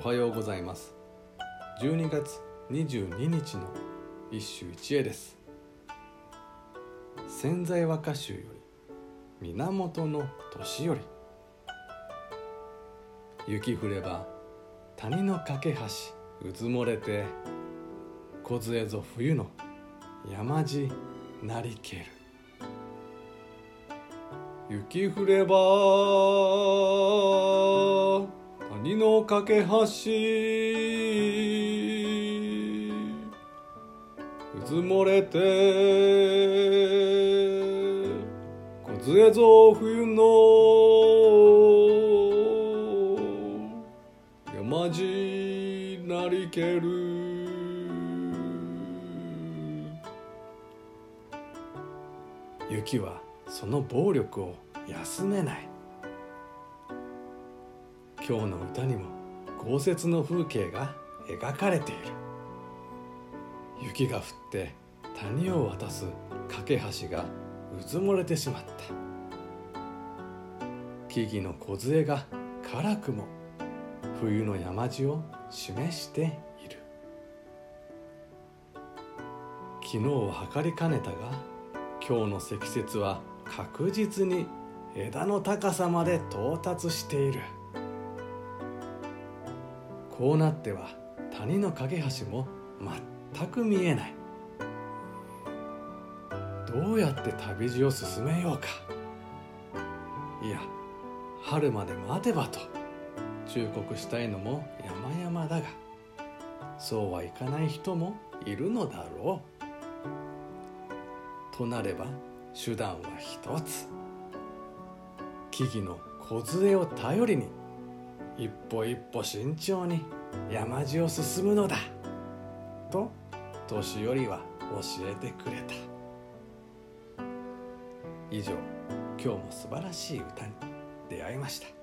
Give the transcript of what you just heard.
おはようございます。12月22日の一首一会です。潜在和歌集より源の年寄り。雪降れば谷の架け橋うずもれて梢ぞ冬の山地なりける。雪降ればの架け橋うずもれて梢ぞ冬の山地なりける雪はその暴力を休めない。今日の歌にも豪雪の風景が描かれている。雪が降って谷を渡す架け橋がうずもれてしまった。木々の梢が辛くも冬の山地を示している。昨日は測りかねたが今日の積雪は確実に枝の高さまで到達している。こうなっては谷の架け橋も全く見えない。どうやって旅路を進めようか。いや春まで待てばと。忠告したいのも山々だが。そうはいかない人もいるのだろう。となれば手段は一つ。木々の梢を頼りに一歩一歩慎重に山路を進むのだ。と年寄りは教えてくれた。以上今日も素晴らしい歌に出会いました。